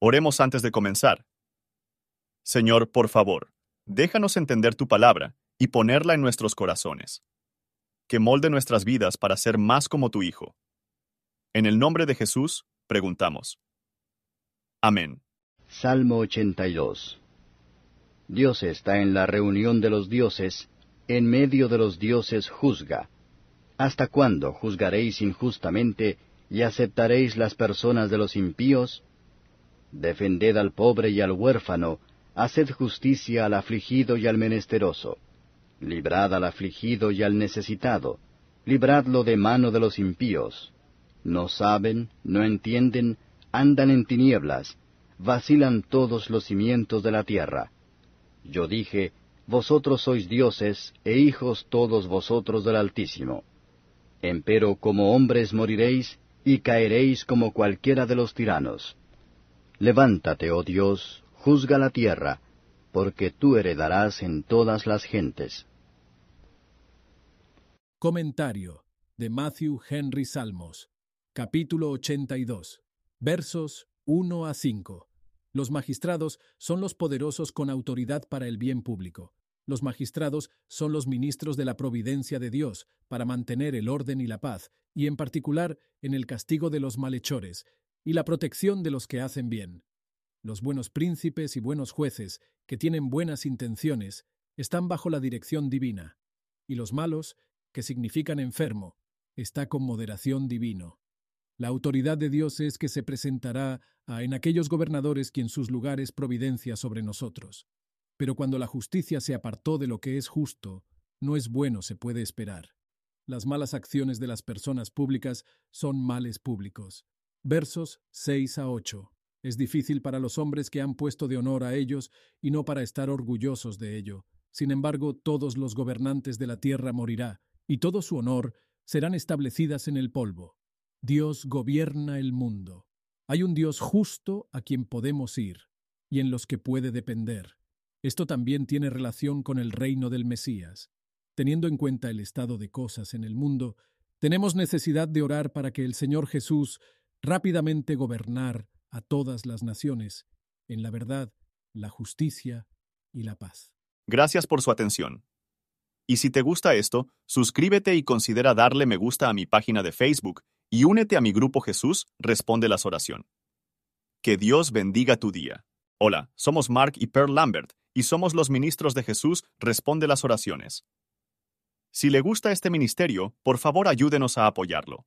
Oremos antes de comenzar. Señor, por favor, déjanos entender tu palabra y ponerla en nuestros corazones. Que molde nuestras vidas para ser más como tu Hijo. En el nombre de Jesús, preguntamos. Amén. Salmo 82 Dios está en la reunión de los dioses, en medio de los dioses juzga. ¿Hasta cuándo juzgaréis injustamente y aceptaréis las personas de los impíos? Defended al pobre y al huérfano, haced justicia al afligido y al menesteroso. Librad al afligido y al necesitado, libradlo de mano de los impíos. No saben, no entienden, andan en tinieblas, vacilan todos los cimientos de la tierra. Yo dije, Vosotros sois dioses, e hijos todos vosotros del Altísimo. Empero como hombres moriréis, y caeréis como cualquiera de los tiranos. Levántate, oh Dios, juzga la tierra, porque tú heredarás en todas las gentes. Comentario de Matthew Henry Salmos, capítulo 82, versos 1 a 5. Los magistrados son los poderosos con autoridad para el bien público. Los magistrados son los ministros de la providencia de Dios para mantener el orden y la paz, y en particular en el castigo de los malhechores y la protección de los que hacen bien. Los buenos príncipes y buenos jueces, que tienen buenas intenciones, están bajo la dirección divina, y los malos, que significan enfermo, está con moderación divino. La autoridad de Dios es que se presentará a en aquellos gobernadores quien sus lugares providencia sobre nosotros. Pero cuando la justicia se apartó de lo que es justo, no es bueno se puede esperar. Las malas acciones de las personas públicas son males públicos. Versos 6 a 8. Es difícil para los hombres que han puesto de honor a ellos y no para estar orgullosos de ello. Sin embargo, todos los gobernantes de la tierra morirá, y todo su honor serán establecidas en el polvo. Dios gobierna el mundo. Hay un Dios justo a quien podemos ir y en los que puede depender. Esto también tiene relación con el reino del Mesías. Teniendo en cuenta el estado de cosas en el mundo, tenemos necesidad de orar para que el Señor Jesús rápidamente gobernar a todas las naciones en la verdad, la justicia y la paz. Gracias por su atención. Y si te gusta esto, suscríbete y considera darle me gusta a mi página de Facebook y únete a mi grupo Jesús Responde las Oración. Que Dios bendiga tu día. Hola, somos Mark y Pearl Lambert y somos los ministros de Jesús Responde las Oraciones. Si le gusta este ministerio, por favor ayúdenos a apoyarlo.